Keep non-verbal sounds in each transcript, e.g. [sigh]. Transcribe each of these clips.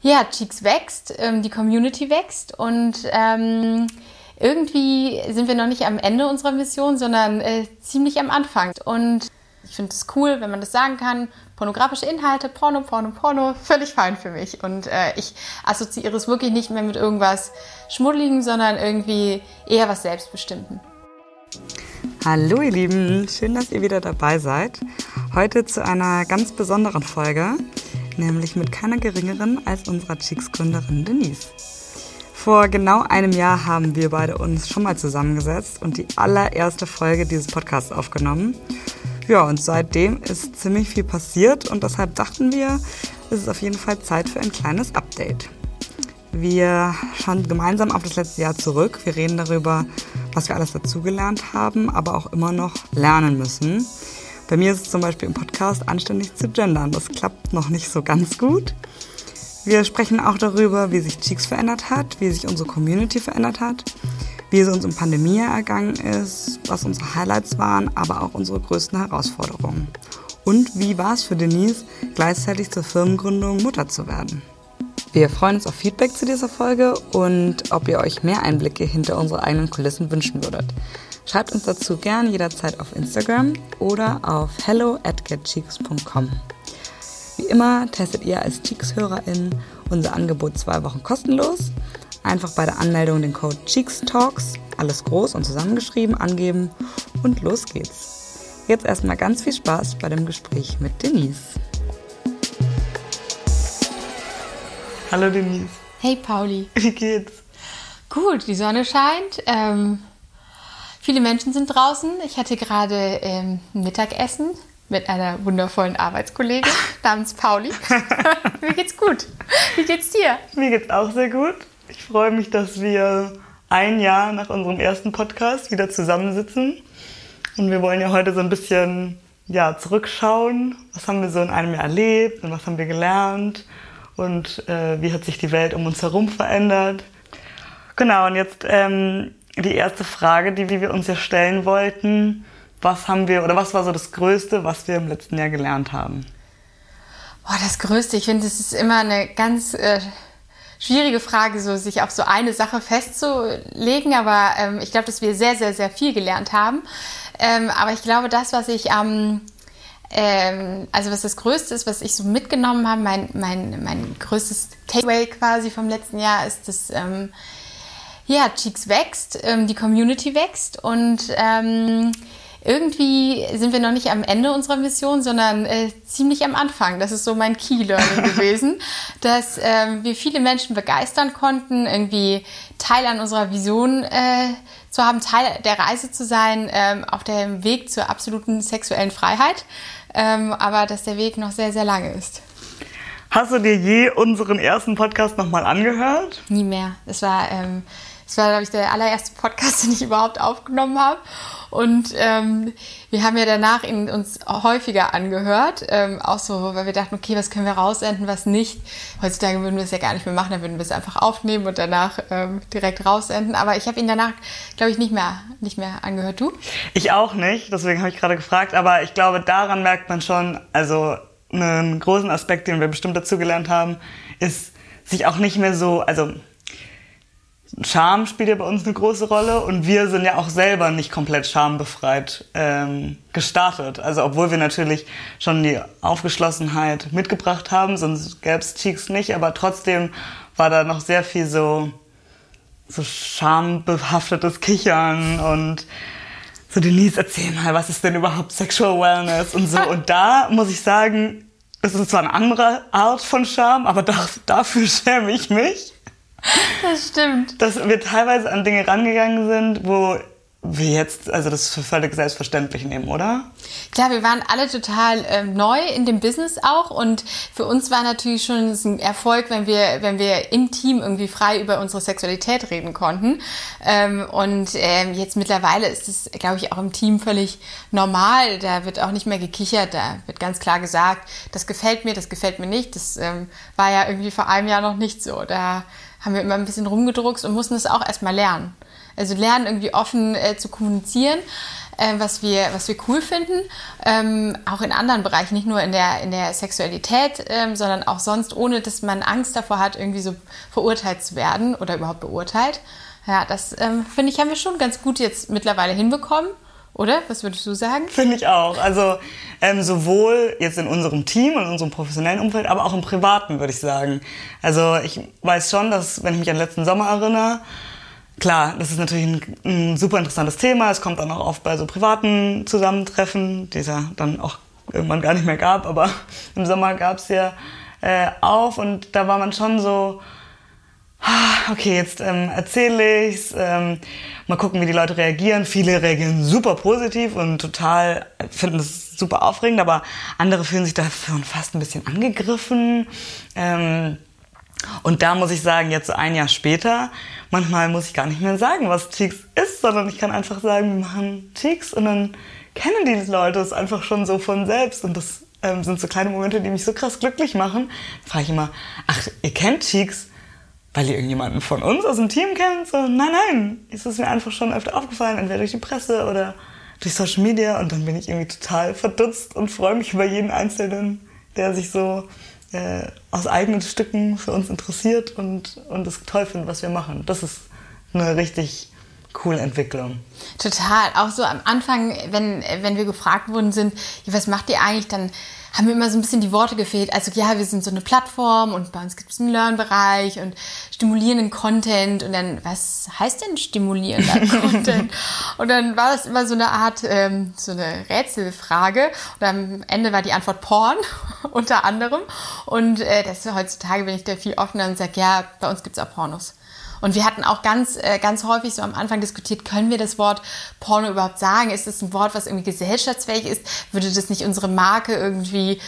Ja, Cheeks wächst, ähm, die Community wächst und ähm, irgendwie sind wir noch nicht am Ende unserer Mission, sondern äh, ziemlich am Anfang. Und ich finde es cool, wenn man das sagen kann. Pornografische Inhalte, Porno, Porno, Porno, völlig fein für mich. Und äh, ich assoziiere es wirklich nicht mehr mit irgendwas Schmuddeligem, sondern irgendwie eher was Selbstbestimmten. Hallo ihr Lieben, schön, dass ihr wieder dabei seid. Heute zu einer ganz besonderen Folge nämlich mit keiner geringeren als unserer Cheeks-Gründerin Denise. Vor genau einem Jahr haben wir beide uns schon mal zusammengesetzt und die allererste Folge dieses Podcasts aufgenommen. Ja, und seitdem ist ziemlich viel passiert und deshalb dachten wir, es ist auf jeden Fall Zeit für ein kleines Update. Wir schauen gemeinsam auf das letzte Jahr zurück. Wir reden darüber, was wir alles dazugelernt haben, aber auch immer noch lernen müssen. Bei mir ist es zum Beispiel im Podcast anständig zu gendern. Das klappt noch nicht so ganz gut. Wir sprechen auch darüber, wie sich Cheeks verändert hat, wie sich unsere Community verändert hat, wie es uns im Pandemie ergangen ist, was unsere Highlights waren, aber auch unsere größten Herausforderungen. Und wie war es für Denise, gleichzeitig zur Firmengründung Mutter zu werden. Wir freuen uns auf Feedback zu dieser Folge und ob ihr euch mehr Einblicke hinter unsere eigenen Kulissen wünschen würdet. Schreibt uns dazu gerne jederzeit auf Instagram oder auf hello at getcheeks.com. Wie immer testet ihr als Cheeks-HörerInnen unser Angebot zwei Wochen kostenlos. Einfach bei der Anmeldung den Code CheeksTalks, alles groß und zusammengeschrieben, angeben und los geht's. Jetzt erstmal ganz viel Spaß bei dem Gespräch mit Denise. Hallo Denise. Hey Pauli. Wie geht's? Gut, die Sonne scheint. Ähm, Viele Menschen sind draußen. Ich hatte gerade ähm, Mittagessen mit einer wundervollen Arbeitskollegin [laughs] namens Pauli. [laughs] Mir geht's gut. Wie geht's dir? Mir geht's auch sehr gut. Ich freue mich, dass wir ein Jahr nach unserem ersten Podcast wieder zusammensitzen. Und wir wollen ja heute so ein bisschen ja, zurückschauen. Was haben wir so in einem Jahr erlebt und was haben wir gelernt? Und äh, wie hat sich die Welt um uns herum verändert? Genau, und jetzt ähm, die erste Frage, die wir uns ja stellen wollten. Was haben wir oder was war so das Größte, was wir im letzten Jahr gelernt haben? Boah, das Größte, ich finde, es ist immer eine ganz äh, schwierige Frage, so sich auf so eine Sache festzulegen. Aber ähm, ich glaube, dass wir sehr, sehr, sehr viel gelernt haben. Ähm, aber ich glaube, das, was ich am ähm, also was das Größte ist, was ich so mitgenommen habe, mein, mein, mein größtes Takeaway quasi vom letzten Jahr ist, dass ähm, ja, Cheeks wächst, ähm, die Community wächst und ähm, irgendwie sind wir noch nicht am Ende unserer Mission, sondern äh, ziemlich am Anfang. Das ist so mein Key Learning [laughs] gewesen, dass ähm, wir viele Menschen begeistern konnten, irgendwie Teil an unserer Vision äh, zu haben, Teil der Reise zu sein, ähm, auf dem Weg zur absoluten sexuellen Freiheit, ähm, aber dass der Weg noch sehr, sehr lange ist. Hast du dir je unseren ersten Podcast nochmal angehört? Nie mehr. Es war ähm, das war, glaube ich, der allererste Podcast, [laughs] den ich überhaupt aufgenommen habe. Und ähm, wir haben ja danach ihn uns häufiger angehört, ähm, auch so, weil wir dachten, okay, was können wir raussenden, was nicht. Heutzutage würden wir es ja gar nicht mehr machen, dann würden wir es einfach aufnehmen und danach ähm, direkt raussenden. Aber ich habe ihn danach, glaube ich, nicht mehr, nicht mehr angehört. Du? Ich auch nicht, deswegen habe ich gerade gefragt. Aber ich glaube, daran merkt man schon, also einen großen Aspekt, den wir bestimmt dazugelernt haben, ist sich auch nicht mehr so, also Scham spielt ja bei uns eine große Rolle und wir sind ja auch selber nicht komplett schambefreit ähm, gestartet. Also obwohl wir natürlich schon die Aufgeschlossenheit mitgebracht haben, sonst gäbe es Cheeks nicht, aber trotzdem war da noch sehr viel so, so schambehaftetes Kichern und so Denise, erzähl mal, was ist denn überhaupt Sexual Wellness und so. Und da muss ich sagen, es ist zwar eine andere Art von Scham, aber dafür schäme ich mich. Das stimmt. Dass wir teilweise an Dinge rangegangen sind, wo wir jetzt also das für völlig selbstverständlich nehmen, oder? Klar, wir waren alle total äh, neu in dem Business auch und für uns war natürlich schon ein Erfolg, wenn wir, wenn wir im Team irgendwie frei über unsere Sexualität reden konnten. Ähm, und ähm, jetzt mittlerweile ist es, glaube ich, auch im Team völlig normal. Da wird auch nicht mehr gekichert, da wird ganz klar gesagt, das gefällt mir, das gefällt mir nicht. Das ähm, war ja irgendwie vor einem Jahr noch nicht so. Da haben wir immer ein bisschen rumgedruckt und mussten es auch erstmal lernen. Also lernen, irgendwie offen äh, zu kommunizieren. äh, was, wir, was wir cool finden, ähm, auch in anderen Bereichen, nicht nur in der, in der Sexualität, ähm, sondern auch sonst, ohne dass man Angst davor hat, irgendwie so verurteilt zu werden oder überhaupt beurteilt. Ja, das ähm, finde ich, haben wir schon ganz gut jetzt mittlerweile hinbekommen. Oder? Was würdest du sagen? Finde ich auch. Also ähm, sowohl jetzt in unserem Team und in unserem professionellen Umfeld, aber auch im privaten, würde ich sagen. Also ich weiß schon, dass, wenn ich mich an letzten Sommer erinnere, klar, das ist natürlich ein, ein super interessantes Thema. Es kommt dann auch oft bei so privaten Zusammentreffen, die es ja dann auch irgendwann gar nicht mehr gab, aber [laughs] im Sommer gab es ja äh, auf und da war man schon so, ah, okay, jetzt ähm, erzähle ich's, ähm, mal gucken, wie die Leute reagieren. Viele reagieren super positiv und total finden es super aufregend, aber andere fühlen sich dafür fast ein bisschen angegriffen. Ähm, und da muss ich sagen, jetzt ein Jahr später, manchmal muss ich gar nicht mehr sagen, was Cheeks ist, sondern ich kann einfach sagen, wir machen Cheeks und dann kennen die Leute es einfach schon so von selbst und das ähm, sind so kleine Momente, die mich so krass glücklich machen. Da frage ich immer, ach, ihr kennt Cheeks? Weil ihr irgendjemanden von uns aus dem Team kennt. So, nein, nein, es ist mir einfach schon öfter aufgefallen, entweder durch die Presse oder durch Social Media. Und dann bin ich irgendwie total verdutzt und freue mich über jeden Einzelnen, der sich so äh, aus eigenen Stücken für uns interessiert und, und toll findet, was wir machen. Das ist eine richtig coole Entwicklung. Total. Auch so am Anfang, wenn, wenn wir gefragt worden sind, was macht ihr eigentlich, dann haben mir immer so ein bisschen die Worte gefehlt. Also ja, wir sind so eine Plattform und bei uns gibt es einen Learn-Bereich und stimulierenden Content und dann, was heißt denn stimulierender [laughs] Content? Und dann war das immer so eine Art, ähm, so eine Rätselfrage und am Ende war die Antwort Porn [laughs] unter anderem und äh, das heutzutage bin ich da viel offener und sage, ja, bei uns gibt es auch Pornos. Und wir hatten auch ganz, äh, ganz häufig so am Anfang diskutiert, können wir das Wort Porno überhaupt sagen? Ist es ein Wort, was irgendwie gesellschaftsfähig ist? Würde das nicht unsere Marke irgendwie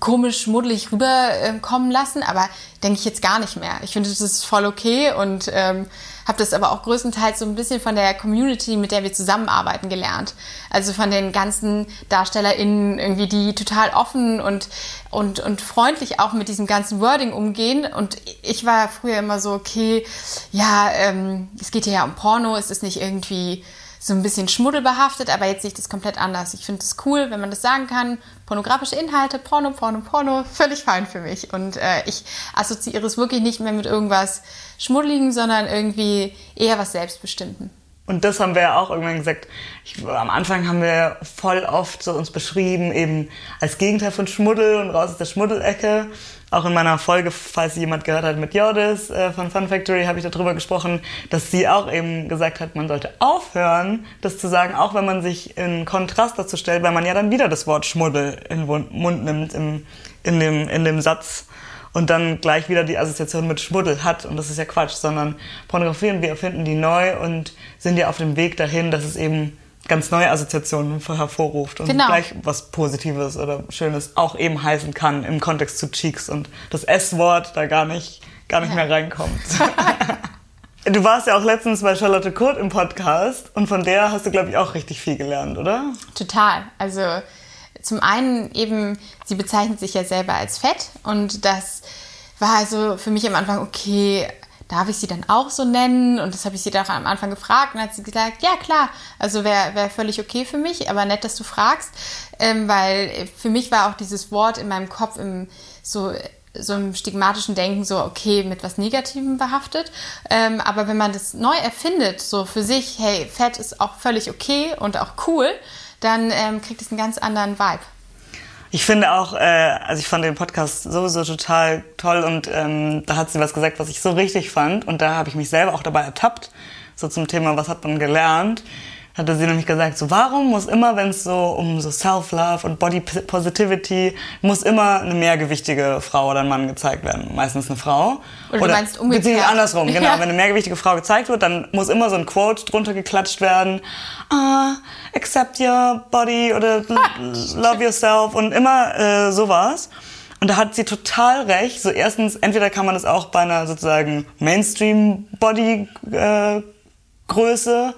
komisch, schmuddelig rüberkommen lassen? Aber denke ich jetzt gar nicht mehr. Ich finde, das ist voll okay und ähm, habe das aber auch größtenteils so ein bisschen von der Community, mit der wir zusammenarbeiten, gelernt. Also von den ganzen DarstellerInnen irgendwie, die total offen und, und, und freundlich auch mit diesem ganzen Wording umgehen. Und ich war früher immer so, okay, ja, ähm, es geht hier ja um Porno, es ist nicht irgendwie so ein bisschen schmuddelbehaftet, aber jetzt sehe ich das komplett anders. Ich finde es cool, wenn man das sagen kann. Pornografische Inhalte, Porno, Porno, Porno, völlig fein für mich. Und äh, ich assoziiere es wirklich nicht mehr mit irgendwas Schmuddeligen, sondern irgendwie eher was Selbstbestimmten. Und das haben wir ja auch irgendwann gesagt. Ich, am Anfang haben wir voll oft so uns beschrieben, eben als Gegenteil von Schmuddel und raus aus der Schmuddelecke. Auch in meiner Folge, falls jemand gehört hat mit Jordis äh, von Fun Factory, habe ich darüber gesprochen, dass sie auch eben gesagt hat, man sollte aufhören, das zu sagen, auch wenn man sich in Kontrast dazu stellt, weil man ja dann wieder das Wort Schmuddel in den Mund nimmt im, in, dem, in dem Satz und dann gleich wieder die Assoziation mit Schmuddel hat. Und das ist ja Quatsch, sondern Pornografie und wir erfinden die neu und sind ja auf dem Weg dahin, dass es eben ganz neue Assoziationen hervorruft und genau. gleich was Positives oder Schönes auch eben heißen kann im Kontext zu Cheeks und das S-Wort da gar nicht, gar nicht ja. mehr reinkommt. [laughs] du warst ja auch letztens bei Charlotte Kurt im Podcast und von der hast du, glaube ich, auch richtig viel gelernt, oder? Total. Also zum einen eben, sie bezeichnet sich ja selber als fett und das war also für mich am Anfang, okay, darf ich sie dann auch so nennen? Und das habe ich sie dann am Anfang gefragt und hat sie gesagt, ja klar, also wäre wär völlig okay für mich, aber nett, dass du fragst, ähm, weil für mich war auch dieses Wort in meinem Kopf im so so im stigmatischen Denken so, okay, mit was Negativem behaftet. Ähm, aber wenn man das neu erfindet, so für sich, hey, Fett ist auch völlig okay und auch cool, dann ähm, kriegt es einen ganz anderen Vibe. Ich finde auch, äh, also ich fand den Podcast sowieso total toll und ähm, da hat sie was gesagt, was ich so richtig fand und da habe ich mich selber auch dabei ertappt, so zum Thema, was hat man gelernt hatte sie nämlich gesagt, so warum muss immer, wenn es so um so Self-Love und Body Positivity, muss immer eine mehrgewichtige Frau oder ein Mann gezeigt werden. Meistens eine Frau. Oder, oder du meinst umgekehrt. andersrum, genau. [laughs] Ja. Wenn eine mehrgewichtige Frau gezeigt wird, dann muss immer so ein Quote drunter geklatscht werden. Ah, accept your body oder [laughs] love yourself und immer äh, sowas. Und da hat sie total recht. So erstens, entweder kann man das auch bei einer sozusagen Mainstream-Body-Größe äh,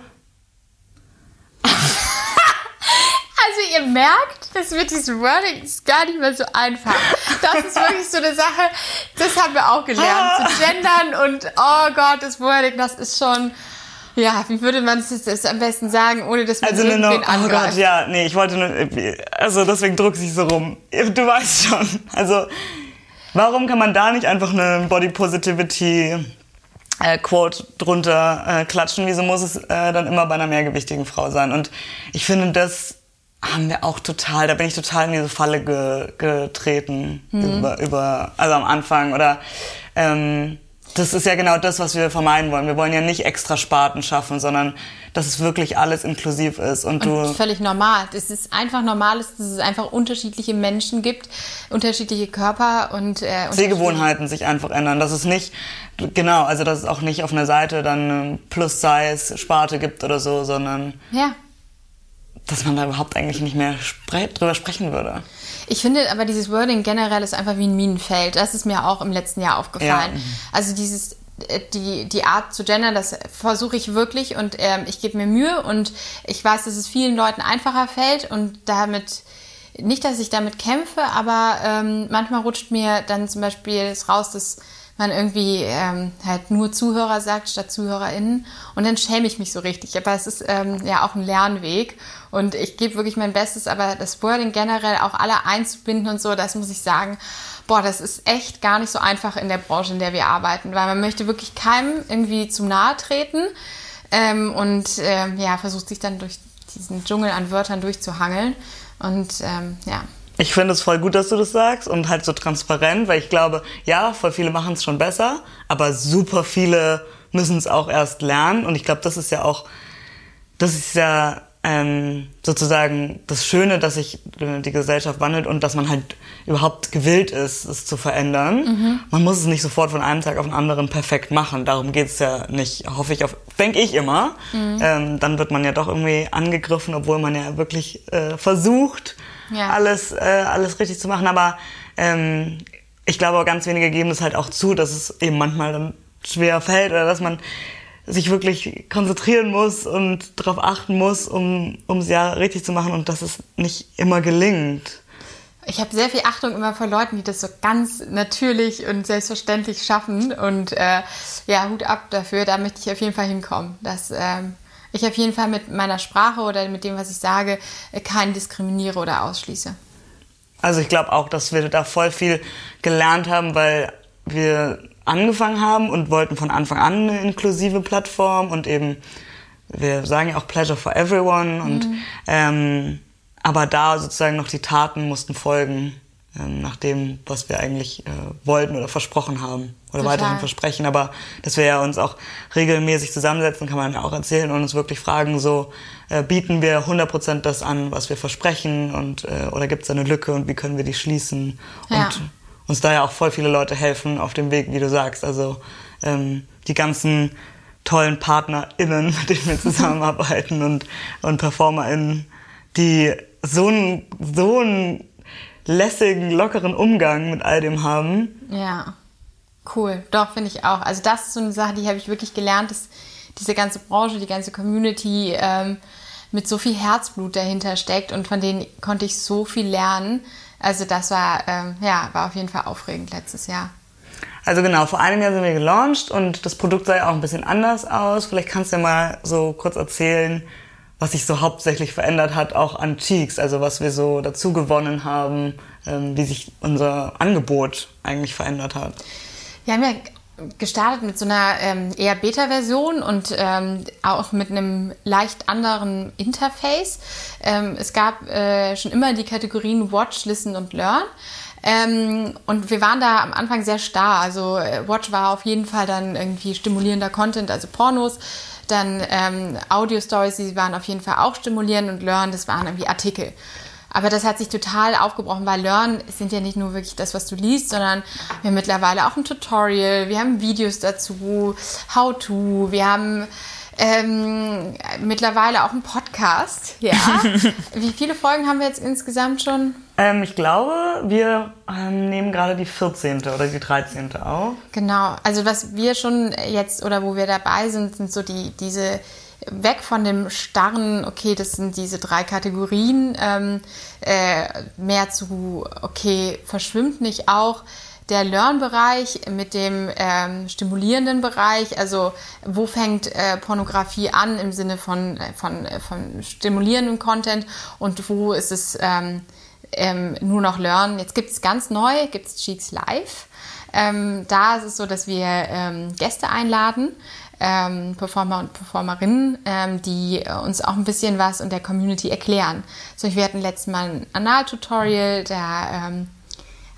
Also ihr merkt, das mit diesem Wording gar nicht mehr so einfach. Das ist wirklich so eine Sache, das haben wir auch gelernt. Zu gendern und oh Gott, das Wording, das ist schon, Ja, wie würde man es jetzt am besten sagen, ohne dass man Also irgendwen no oh angreift? Gott, ja, nee, ich wollte nur, also deswegen druck ich so rum. Du weißt schon. Also, warum kann man da nicht einfach eine Body Positivity äh, Quote drunter äh, klatschen? Wieso muss es äh, dann immer bei einer mehrgewichtigen Frau sein? Und ich finde, das haben wir auch total, da bin ich total in diese Falle ge, getreten über, über, also am Anfang oder ähm, das ist ja genau das, was wir vermeiden wollen. Wir wollen ja nicht extra Sparten schaffen, sondern dass es wirklich alles inklusiv ist. Und, Und du, völlig normal. Es ist einfach normal, dass es einfach unterschiedliche Menschen gibt, unterschiedliche Körper und äh, Sehgewohnheiten sich einfach ändern. Dass es nicht, genau, also dass es auch nicht auf einer Seite dann eine Plus-Size-Sparte gibt oder so, sondern Ja. Dass man da überhaupt eigentlich nicht mehr spre drüber sprechen würde. Ich finde aber dieses Wording generell ist einfach wie ein Minenfeld. Das ist mir auch im letzten Jahr aufgefallen. Ja. Also dieses äh, die, die Art zu gendern, das versuche ich wirklich und ähm, ich gebe mir Mühe und ich weiß, dass es vielen Leuten einfacher fällt und damit nicht, dass ich damit kämpfe, aber ähm, manchmal rutscht mir dann zum Beispiel es raus, dass man irgendwie ähm, halt nur Zuhörer sagt statt ZuhörerInnen und dann schäme ich mich so richtig. Aber es ist ähm, ja auch ein Lernweg und ich gebe wirklich mein Bestes, aber das Wording generell auch alle einzubinden und so, das muss ich sagen, boah, das ist echt gar nicht so einfach in der Branche, in der wir arbeiten, weil man möchte wirklich keinem irgendwie zu nahe treten ähm, und ähm, ja, versucht sich dann durch diesen Dschungel an Wörtern durchzuhangeln und ähm, ja. Ich finde es voll gut, dass du das sagst und halt so transparent, weil ich glaube, ja, voll viele machen es schon besser, aber super viele müssen es auch erst lernen und ich glaube, das ist ja auch, das ist ja ähm, sozusagen das Schöne, dass sich die Gesellschaft wandelt und dass man halt überhaupt gewillt ist, es zu verändern. Man muss es nicht sofort von einem Tag auf den anderen perfekt machen. Darum geht's ja nicht, hoffe ich, auf, denke ich immer. Ähm, dann wird man ja doch irgendwie angegriffen, obwohl man ja wirklich äh, versucht, Ja. alles, äh, alles richtig zu machen. Aber ähm, ich glaube, auch ganz wenige geben es halt auch zu, dass es eben manchmal dann schwer fällt oder dass man sich wirklich konzentrieren muss und darauf achten muss, um es ja richtig zu machen und dass es nicht immer gelingt. Ich habe sehr viel Achtung immer vor Leuten, die das so ganz natürlich und selbstverständlich schaffen. Und äh, ja, Hut ab dafür, da möchte ich auf jeden Fall hinkommen. Dass ähm, ich auf jeden Fall mit meiner Sprache oder mit dem, was ich sage, äh, keinen diskriminiere oder ausschließe. Also ich glaube auch, dass wir da voll viel gelernt haben, weil wir angefangen haben und wollten von Anfang an eine inklusive Plattform und eben, wir sagen ja auch Pleasure for Everyone und ähm, aber da sozusagen noch die Taten mussten folgen, nach dem, was wir eigentlich äh, wollten oder versprochen haben oder Total. weiterhin versprechen. Aber dass wir ja uns auch regelmäßig zusammensetzen, kann man ja auch erzählen und uns wirklich fragen, so äh, bieten wir 100% das an, was wir versprechen und äh, oder gibt es da eine Lücke und wie können wir die schließen? Ja. Und uns da ja auch voll viele Leute helfen auf dem Weg, wie du sagst. Also ähm, die ganzen tollen PartnerInnen, mit denen wir [laughs] zusammenarbeiten und, und PerformerInnen, die so einen, so einen lässigen, lockeren Umgang mit all dem haben. Ja, cool. Doch, finde ich auch. Also das ist so eine Sache, die habe ich wirklich gelernt, dass diese ganze Branche, die ganze Community ähm, mit so viel Herzblut dahinter steckt und von denen konnte ich so viel lernen. Also das war, ähm, ja, war auf jeden Fall aufregend letztes Jahr. Also genau, vor einem Jahr sind wir gelauncht und das Produkt sah ja auch ein bisschen anders aus. Vielleicht kannst du ja mal so kurz erzählen, was sich so hauptsächlich verändert hat, auch an Cheeks, also was wir so dazu gewonnen haben, ähm, wie sich unser Angebot eigentlich verändert hat. Wir haben ja gestartet mit so einer ähm, eher Beta-Version und ähm, auch mit einem leicht anderen Interface. Ähm, es gab äh, schon immer die Kategorien Watch, Listen und Learn. Ähm, und wir waren da am Anfang sehr starr. Also äh, Watch war auf jeden Fall dann irgendwie stimulierender Content, also Pornos. Dann ähm, Audio-Stories, die waren auf jeden Fall auch stimulierend und Learn, das waren irgendwie Artikel. Aber das hat sich total aufgebrochen, weil Learn sind ja nicht nur wirklich das, was du liest, sondern wir haben mittlerweile auch ein Tutorial, wir haben Videos dazu, How-to, wir haben ähm, mittlerweile auch einen Podcast. Ja. [laughs] Wie viele Folgen haben wir jetzt insgesamt schon? Ähm, ich glaube, wir ähm, nehmen gerade die 14. oder die 13. auf. Genau. Also was wir schon jetzt oder wo wir dabei sind, sind so die diese weg von dem starren, okay, das sind diese drei Kategorien, ähm, äh, mehr zu, okay, verschwimmt nicht auch der Learn-Bereich mit dem ähm, stimulierenden Bereich. Also wo fängt äh, Pornografie an im Sinne von, äh, von, äh, von stimulierendem Content und wo ist es ähm, ähm, nur noch Learn. Jetzt gibt es ganz neu, gibt es Cheeks Live. Ähm, da ist es so, dass wir ähm, Gäste einladen, ähm, Performer und Performerinnen, ähm, die uns auch ein bisschen was und der Community erklären. So, wir hatten letztes Mal ein Anal-Tutorial, da ähm,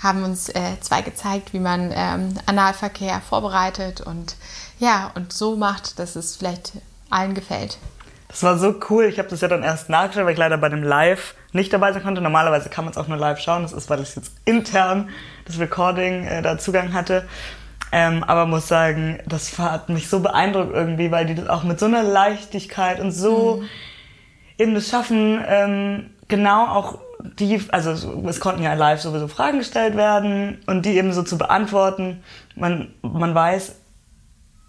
haben uns äh, zwei gezeigt, wie man ähm, Analverkehr vorbereitet und ja, und so macht, dass es vielleicht allen gefällt. Das war so cool. Ich habe das ja dann erst nachgeschaut, weil ich leider bei dem Live nicht dabei sein konnte. Normalerweise kann man es auch nur live schauen. Das ist, weil ich jetzt intern das Recording äh, da Zugang hatte. Ähm, aber muss sagen, das hat mich so beeindruckt irgendwie, weil die das auch mit so einer Leichtigkeit und so mhm. eben das schaffen, ähm, genau auch die, also es konnten ja live sowieso Fragen gestellt werden und die eben so zu beantworten. Man, man weiß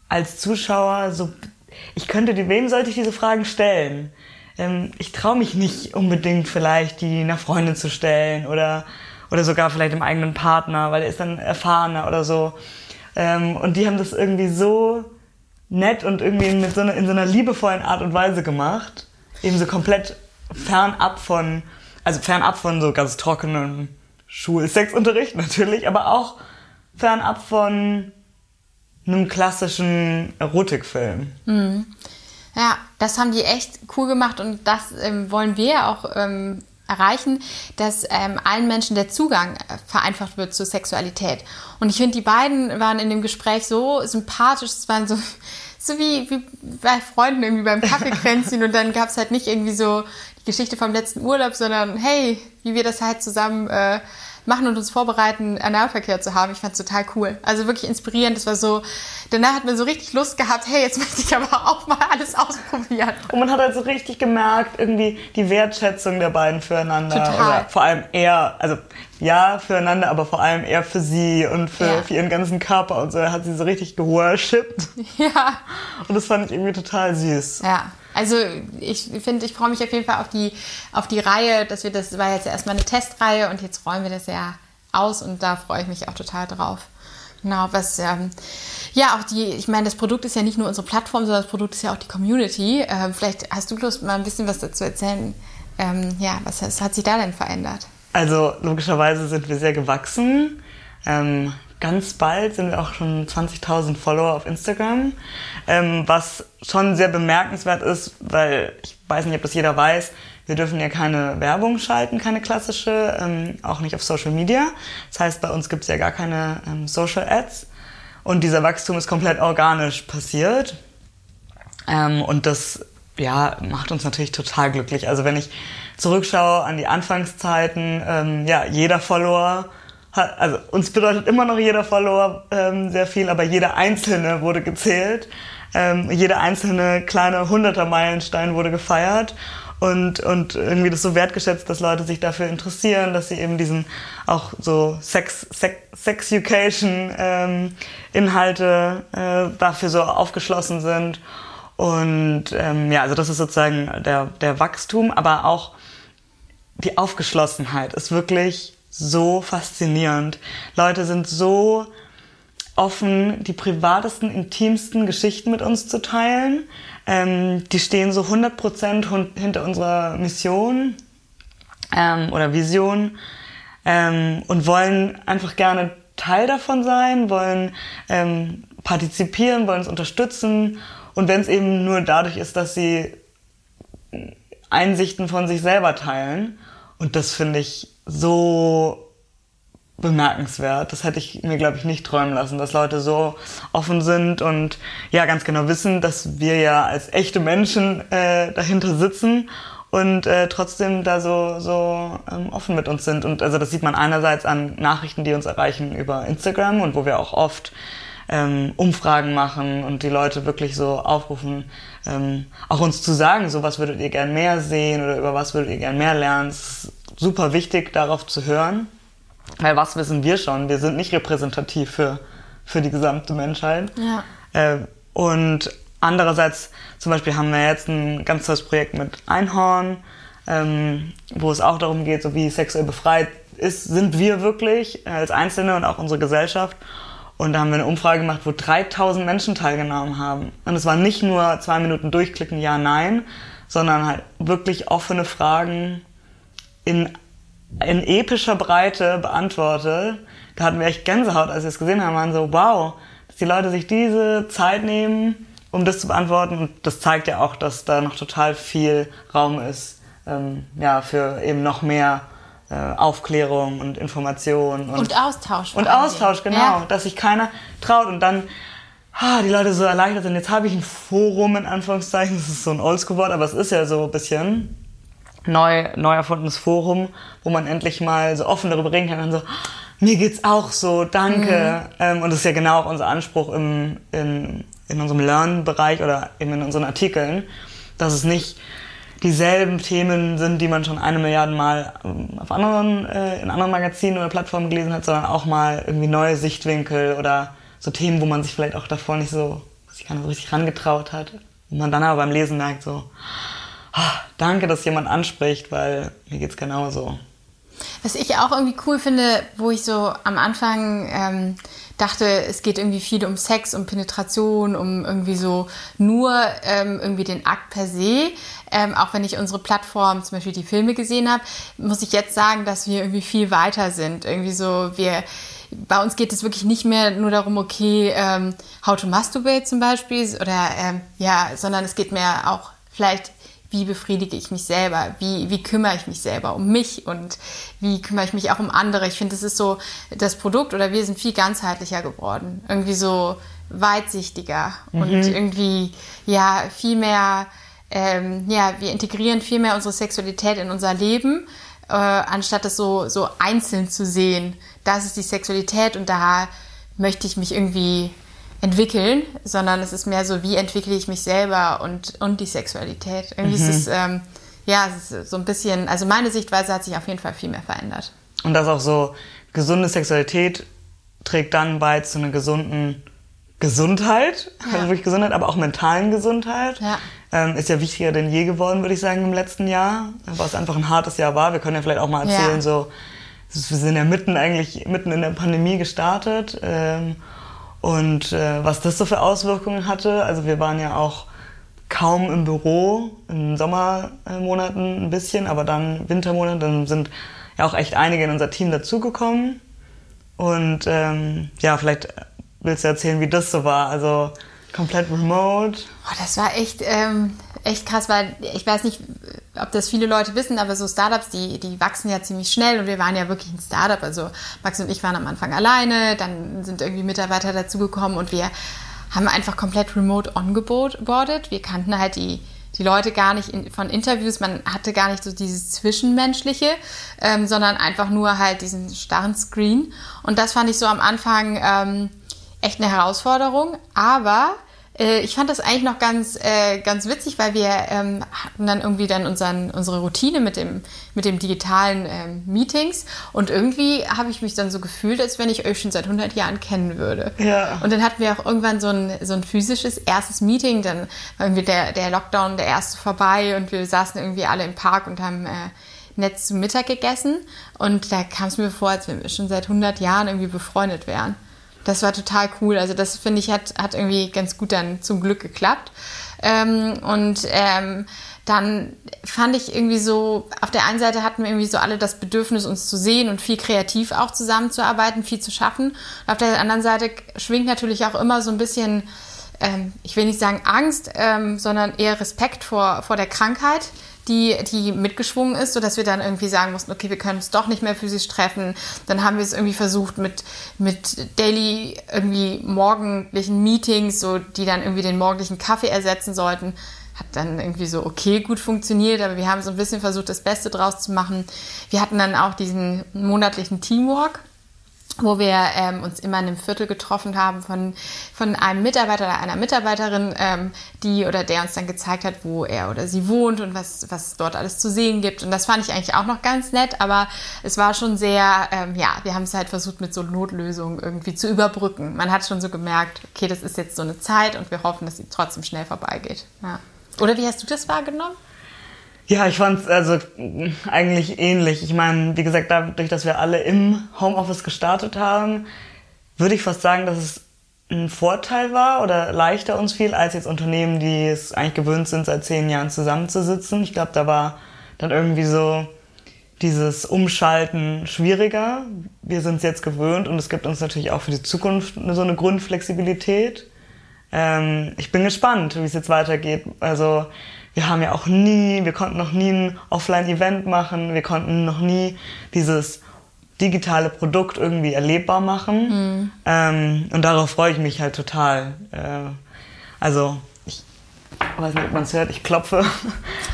als Zuschauer so, ich könnte, wem sollte ich diese Fragen stellen? Ähm, ich traue mich nicht unbedingt vielleicht, die einer Freundin zu stellen oder, oder sogar vielleicht dem eigenen Partner, weil er ist dann erfahrener oder so. Ähm, und die haben das irgendwie so nett und irgendwie mit so einer, in so einer liebevollen Art und Weise gemacht. Eben so komplett fernab von, also fernab von so ganz trockenen Schulsexunterricht natürlich, aber auch fernab von einem klassischen Erotikfilm. Mhm. Ja, das haben die echt cool gemacht und das ähm, wollen wir auch ähm, erreichen, dass ähm, allen Menschen der Zugang äh, vereinfacht wird zur Sexualität. Und ich finde, die beiden waren in dem Gespräch so sympathisch, es waren so, [laughs] so wie, wie bei Freunden irgendwie beim Kaffeekränzchen und dann gab es halt nicht irgendwie so Geschichte vom letzten Urlaub, sondern hey, wie wir das halt zusammen äh, machen und uns vorbereiten, Analverkehr zu haben. Ich fand es total cool. Also wirklich inspirierend. Das war so, danach hat man so richtig Lust gehabt, hey, jetzt [laughs] möchte ich aber auch mal alles ausprobieren. Und man hat halt so richtig gemerkt, irgendwie die Wertschätzung der beiden füreinander. Total. Oder vor allem er, also ja, füreinander, aber vor allem eher für sie und für, ja. für ihren ganzen Körper und so. Er hat sie so richtig geworshipped. [laughs] Ja. Und das fand ich irgendwie total süß. Ja. Also ich finde, ich freue mich auf jeden Fall auf die, auf die Reihe, dass wir das war jetzt erstmal eine Testreihe und jetzt rollen wir das ja aus und da freue ich mich auch total drauf. Genau, was ähm, ja auch die, ich meine, das Produkt ist ja nicht nur unsere Plattform, sondern das Produkt ist ja auch die Community. Ähm, vielleicht hast du Lust, mal ein bisschen was dazu erzählen. Ähm, ja, was, was, hat sich da denn verändert? Also logischerweise sind wir sehr gewachsen. Ganz bald sind wir auch schon 20.000 Follower auf Instagram, ähm, was schon sehr bemerkenswert ist, weil ich weiß nicht, ob das jeder weiß, wir dürfen ja keine Werbung schalten, keine klassische, ähm, auch nicht auf Social Media. Das heißt, bei uns gibt es ja gar keine ähm, Social Ads und dieser Wachstum ist komplett organisch passiert ähm, und das ja, macht uns natürlich total glücklich. Also wenn ich zurückschaue an die Anfangszeiten, ähm, ja, jeder Follower also uns bedeutet immer noch jeder Follower ähm, sehr viel, aber jeder einzelne wurde gezählt. Ähm, jeder einzelne kleine hunderter Meilenstein wurde gefeiert und, und irgendwie das so wertgeschätzt, dass Leute sich dafür interessieren, dass sie eben diesen auch so Sex, Sex, Sexucation ähm, Inhalte äh, dafür so aufgeschlossen sind. Und ähm, ja, also das ist sozusagen der, der Wachstum, aber auch die Aufgeschlossenheit ist wirklich so faszinierend. Leute sind so offen, die privatesten, intimsten Geschichten mit uns zu teilen. Ähm, die stehen so 100% hinter unserer Mission ähm, oder Vision ähm, und wollen einfach gerne Teil davon sein, wollen ähm, partizipieren, wollen es unterstützen. Und wenn es eben nur dadurch ist, dass sie Einsichten von sich selber teilen. Und das finde ich so bemerkenswert. Das hätte ich mir, glaube ich, nicht träumen lassen, dass Leute so offen sind und ja ganz genau wissen, dass wir ja als echte Menschen äh, dahinter sitzen und äh, trotzdem da so, so ähm, offen mit uns sind. Und also das sieht man einerseits an Nachrichten, die uns erreichen über Instagram und wo wir auch oft ähm, Umfragen machen und die Leute wirklich so aufrufen, ähm, auch uns zu sagen, so was würdet ihr gern mehr sehen oder über was würdet ihr gern mehr lernen. Es ist super wichtig, darauf zu hören. Weil was wissen wir schon? Wir sind nicht repräsentativ für, für die gesamte Menschheit. Ja. Äh, und andererseits, zum Beispiel haben wir jetzt ein ganz tolles Projekt mit Einhorn, ähm, wo es auch darum geht, so wie sexuell befreit ist, sind wir wirklich als Einzelne und auch unsere Gesellschaft. Und da haben wir eine Umfrage gemacht, wo 3000 Menschen teilgenommen haben. Und es war nicht nur zwei Minuten durchklicken, ja, nein, sondern halt wirklich offene Fragen in, in epischer Breite beantwortet. Da hatten wir echt Gänsehaut, als wir es gesehen haben, waren so, wow, dass die Leute sich diese Zeit nehmen, um das zu beantworten. Und das zeigt ja auch, dass da noch total viel Raum ist, ähm, ja, für eben noch mehr Aufklärung und Information. Und, und Austausch. Und Austausch, genau. Ja. Dass sich keiner traut und dann ah, die Leute so erleichtert sind. Jetzt habe ich ein Forum, in Anführungszeichen. Das ist so ein Oldschool-Wort, aber es ist ja so ein bisschen neu, neu erfundenes Forum, wo man endlich mal so offen darüber reden kann und so, mir geht's auch so, danke. Mhm. Ähm, und das ist ja genau auch unser Anspruch im, in, in unserem Learn-Bereich oder eben in unseren Artikeln, dass es nicht dieselben Themen sind, die man schon eine Milliarde Mal ähm, auf anderen, äh, in anderen Magazinen oder Plattformen gelesen hat, sondern auch mal irgendwie neue Sichtwinkel oder so Themen, wo man sich vielleicht auch davor nicht so, sich gar nicht so richtig rangetraut hat. Und man dann aber beim Lesen merkt so, oh, danke, dass jemand anspricht, weil mir geht's genauso. Was ich auch irgendwie cool finde, wo ich so am Anfang ähm, dachte, es geht irgendwie viel um Sex, um Penetration, um irgendwie so nur ähm, irgendwie den Akt per se. Ähm, auch wenn ich unsere Plattform, zum Beispiel die Filme gesehen habe, muss ich jetzt sagen, dass wir irgendwie viel weiter sind. Irgendwie so, wir, bei uns geht es wirklich nicht mehr nur darum, okay, ähm, how to masturbate zum Beispiel, oder ähm, ja, sondern es geht mehr auch vielleicht wie befriedige ich mich selber, wie, wie kümmere ich mich selber um mich und wie kümmere ich mich auch um andere. Ich finde, das ist so das Produkt oder wir sind viel ganzheitlicher geworden, irgendwie so weitsichtiger mhm. und irgendwie ja viel mehr, ähm, ja, wir integrieren viel mehr unsere Sexualität in unser Leben, äh, anstatt es so, so einzeln zu sehen. Das ist die Sexualität und da möchte ich mich irgendwie entwickeln, sondern es ist mehr so, wie entwickle ich mich selber und, und die Sexualität. Irgendwie mhm. ist es, ähm, ja, es ist so ein bisschen, also meine Sichtweise hat sich auf jeden Fall viel mehr verändert. Und das auch so, gesunde Sexualität trägt dann bei zu einer gesunden Gesundheit, ja. also wirklich Gesundheit, aber auch mentalen Gesundheit. Ja. Ähm, ist ja wichtiger denn je geworden, würde ich sagen, im letzten Jahr, weil es einfach ein hartes Jahr war. Wir können ja vielleicht auch mal erzählen, ja. so, wir sind ja mitten eigentlich, mitten in der Pandemie gestartet. Ähm, und äh, was das so für Auswirkungen hatte, also wir waren ja auch kaum im Büro, in Sommermonaten ein bisschen, aber dann Wintermonaten, dann sind ja auch echt einige in unser Team dazugekommen. Und ähm, ja, vielleicht willst du erzählen, wie das so war. Also komplett remote. Oh, das war echt, ähm, echt krass, weil ich weiß nicht, ob das viele Leute wissen, aber so Startups, die, die wachsen ja ziemlich schnell und wir waren ja wirklich ein Startup. Also Max und ich waren am Anfang alleine, dann sind irgendwie Mitarbeiter dazugekommen und wir haben einfach komplett remote ongeboardet. Wir kannten halt die, die Leute gar nicht in, von Interviews, man hatte gar nicht so dieses Zwischenmenschliche, ähm, sondern einfach nur halt diesen starren Screen. Und das fand ich so am Anfang ähm, echt eine Herausforderung, aber ich fand das eigentlich noch ganz, äh, ganz witzig, weil wir ähm, hatten dann irgendwie dann unseren, unsere Routine mit dem, mit dem digitalen ähm, Meetings und irgendwie habe ich mich dann so gefühlt, als wenn ich euch schon seit 100 Jahren kennen würde. Ja. Und dann hatten wir auch irgendwann so ein, so ein physisches erstes Meeting, dann war irgendwie der, der Lockdown der erste vorbei und wir saßen irgendwie alle im Park und haben äh, nett zu Mittag gegessen und da kam es mir vor, als wenn wir schon seit 100 Jahren irgendwie befreundet wären. Das war total cool. Also das finde ich hat, hat irgendwie ganz gut dann zum Glück geklappt. Ähm, und ähm, dann fand ich irgendwie so, auf der einen Seite hatten wir irgendwie so alle das Bedürfnis, uns zu sehen und viel kreativ auch zusammenzuarbeiten, viel zu schaffen. Und auf der anderen Seite schwingt natürlich auch immer so ein bisschen, ähm, ich will nicht sagen Angst, ähm, sondern eher Respekt vor, vor der Krankheit die, die mitgeschwungen ist, sodass wir dann irgendwie sagen mussten, okay, wir können uns doch nicht mehr physisch treffen. Dann haben wir es irgendwie versucht mit, mit daily irgendwie morgendlichen Meetings, so, die dann irgendwie den morgendlichen Kaffee ersetzen sollten. Hat dann irgendwie so okay gut funktioniert, aber wir haben so ein bisschen versucht, das Beste draus zu machen. Wir hatten dann auch diesen monatlichen Teamwork wo wir ähm, uns immer in einem Viertel getroffen haben von, von einem Mitarbeiter oder einer Mitarbeiterin, ähm, die oder der uns dann gezeigt hat, wo er oder sie wohnt und was, was dort alles zu sehen gibt. Und das fand ich eigentlich auch noch ganz nett, aber es war schon sehr, ähm, ja, wir haben es halt versucht mit so Notlösungen irgendwie zu überbrücken. Man hat schon so gemerkt, okay, das ist jetzt so eine Zeit und wir hoffen, dass sie trotzdem schnell vorbeigeht. Ja. Oder wie hast du das wahrgenommen? Ja, ich fand es also eigentlich ähnlich. Ich meine, wie gesagt, dadurch, dass wir alle im Homeoffice gestartet haben, würde ich fast sagen, dass es ein Vorteil war oder leichter uns fiel, als jetzt Unternehmen, die es eigentlich gewöhnt sind, seit zehn Jahren zusammenzusitzen. Ich glaube, da war dann irgendwie so dieses Umschalten schwieriger. Wir sind es jetzt gewöhnt und es gibt uns natürlich auch für die Zukunft so eine Grundflexibilität. Ähm, ich bin gespannt, wie es jetzt weitergeht. Also wir haben ja auch nie, wir konnten noch nie ein Offline-Event machen, wir konnten noch nie dieses digitale Produkt irgendwie erlebbar machen. Mhm. Ähm, und darauf freue ich mich halt total. Äh, also ich weiß nicht, ob man es hört, ich klopfe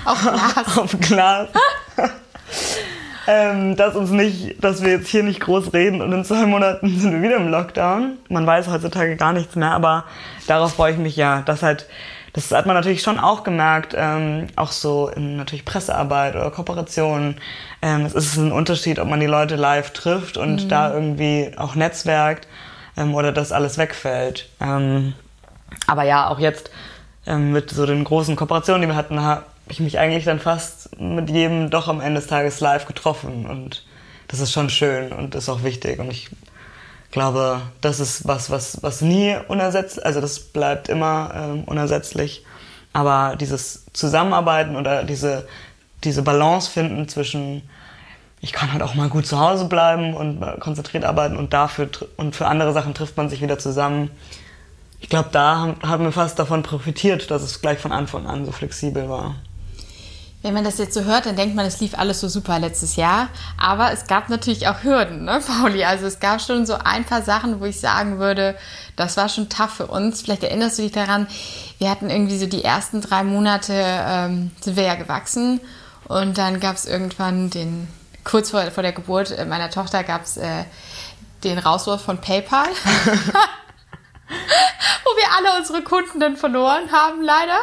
auf Glas. [laughs] auf Glas. [laughs] ähm, dass uns nicht, dass wir jetzt hier nicht groß reden und in zwei Monaten sind wir wieder im Lockdown. Man weiß heutzutage gar nichts mehr, aber darauf freue ich mich ja, dass halt das hat man natürlich schon auch gemerkt, ähm, auch so in natürlich Pressearbeit oder Kooperationen. Ähm, es ist ein Unterschied, ob man die Leute live trifft und mhm. da irgendwie auch netzwerkt ähm, oder das alles wegfällt. Ähm, aber ja, auch jetzt ähm, mit so den großen Kooperationen, die wir hatten, habe ich mich eigentlich dann fast mit jedem doch am Ende des Tages live getroffen und das ist schon schön und ist auch wichtig und ich glaube, das ist was, was, was nie unersetzt, also das bleibt immer ähm, unersetzlich. Aber dieses Zusammenarbeiten oder diese, diese Balance finden zwischen, ich kann halt auch mal gut zu Hause bleiben und konzentriert arbeiten und dafür und für andere Sachen trifft man sich wieder zusammen. Ich glaube, da haben wir fast davon profitiert, dass es gleich von Anfang an so flexibel war. Wenn man das jetzt so hört, dann denkt man, es lief alles so super letztes Jahr. Aber es gab natürlich auch Hürden, ne, [laughs] Pauli? Also es gab schon so ein paar Sachen, wo ich sagen würde, das war schon tough für uns. Vielleicht erinnerst du dich daran, wir hatten irgendwie so die ersten drei Monate, ähm, sind wir ja gewachsen. Und dann gab es irgendwann den, kurz vor, vor der Geburt meiner Tochter gab es äh, den Rauswurf von PayPal. [laughs] [laughs] [laughs] wo wir alle unsere Kunden dann verloren haben, leider.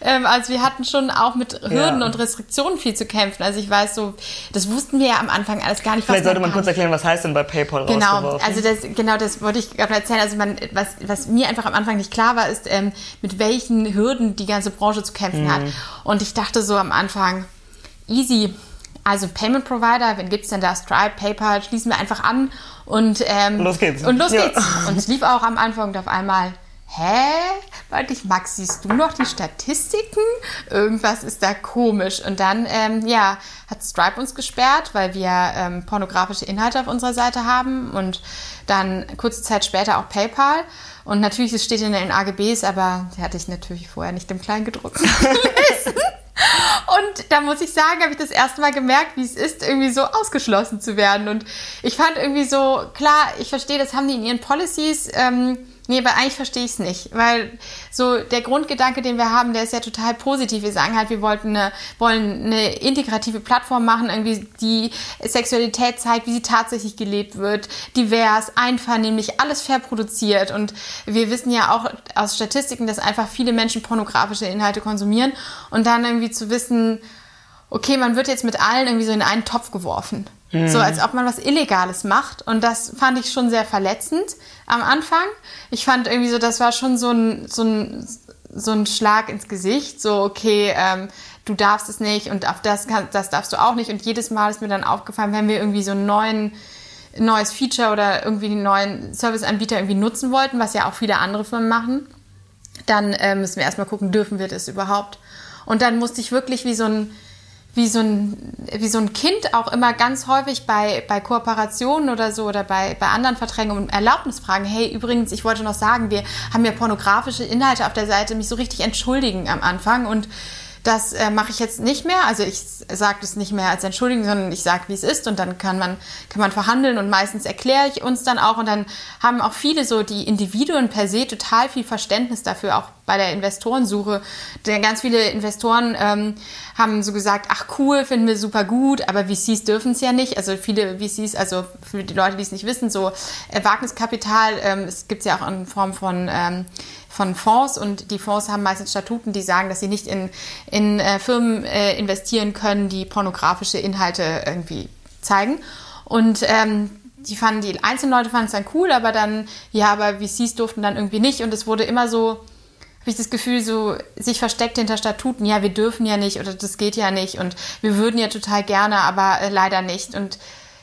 Ähm, also wir hatten schon auch mit Hürden ja. und Restriktionen viel zu kämpfen. Also ich weiß so, das wussten wir ja am Anfang alles gar nicht. Vielleicht sollte man kurz erklären, was heißt denn bei PayPal Genau, also das, genau das wollte ich gerade erzählen. Also man, was, was mir einfach am Anfang nicht klar war, ist, ähm, mit welchen Hürden die ganze Branche zu kämpfen mhm. hat. Und ich dachte so am Anfang, easy, also Payment Provider, wen gibt's denn da? Stripe, PayPal, schließen wir einfach an und, ähm, los geht's. Und los ja. geht's. Und es lief auch am Anfang und auf einmal, hä? Warte ich, Max, siehst du noch die Statistiken? Irgendwas ist da komisch. Und dann, ähm, ja, hat Stripe uns gesperrt, weil wir ähm, pornografische Inhalte auf unserer Seite haben und dann kurze Zeit später auch PayPal. Und natürlich, es steht in den AGBs, aber die hatte ich natürlich vorher nicht im Kleingedruckten [laughs] [laughs] [laughs] gelesen. Und da muss ich sagen, habe ich das erste Mal gemerkt, wie es ist, irgendwie so ausgeschlossen zu werden. Und ich fand irgendwie so, klar, ich verstehe, das haben die in ihren Policies. Ähm, Nee, aber eigentlich verstehe ich es nicht, weil so der Grundgedanke, den wir haben, der ist ja total positiv. Wir sagen halt, wir wollten eine, wollen eine integrative Plattform machen, irgendwie die Sexualität zeigt, wie sie tatsächlich gelebt wird, divers, einvernehmlich, alles fair produziert. Und wir wissen ja auch aus Statistiken, dass einfach viele Menschen pornografische Inhalte konsumieren und dann irgendwie zu wissen, okay, man wird jetzt mit allen irgendwie so in einen Topf geworfen. Mhm. So als ob man was Illegales macht. Und das fand ich schon sehr verletzend am Anfang. Ich fand irgendwie so, das war schon so ein, so ein, so ein Schlag ins Gesicht. So, okay, ähm, du darfst es nicht und auf das, kann, das darfst du auch nicht. Und jedes Mal ist mir dann aufgefallen, wenn wir irgendwie so einen neuen neues Feature oder irgendwie einen neuen Serviceanbieter irgendwie nutzen wollten, was ja auch viele andere Firmen machen, dann äh, müssen wir erstmal gucken, dürfen wir das überhaupt? Und dann musste ich wirklich wie so ein wie so ein, wie so ein Kind auch immer ganz häufig bei, bei Kooperationen oder so oder bei, bei anderen Verträgen um Erlaubnis fragen, hey, übrigens, ich wollte noch sagen, wir haben ja pornografische Inhalte auf der Seite, mich so richtig entschuldigen am Anfang. Und das äh, mache ich jetzt nicht mehr. Also ich sage das nicht mehr als Entschuldigung, sondern ich sage, wie es ist und dann kann man, kann man verhandeln und meistens erkläre ich uns dann auch und dann haben auch viele so die Individuen per se total viel Verständnis dafür, auch bei der Investorensuche. Denn ganz viele Investoren ähm, haben so gesagt, ach cool, finden wir super gut, aber VCs dürfen es ja nicht. Also viele VCs, also für die Leute, die es nicht wissen, so Wagniskapital, ähm, es gibt es ja auch in Form von ähm, von Fonds und die Fonds haben meistens Statuten, die sagen, dass sie nicht in, in äh, Firmen äh, investieren können, die pornografische Inhalte irgendwie zeigen. Und ähm, die fanden, die einzelnen Leute fanden es dann cool, aber dann, ja, aber VCs durften dann irgendwie nicht und es wurde immer so habe ich das Gefühl, so sich versteckt hinter Statuten, ja, wir dürfen ja nicht oder das geht ja nicht und wir würden ja total gerne, aber äh, leider nicht. Und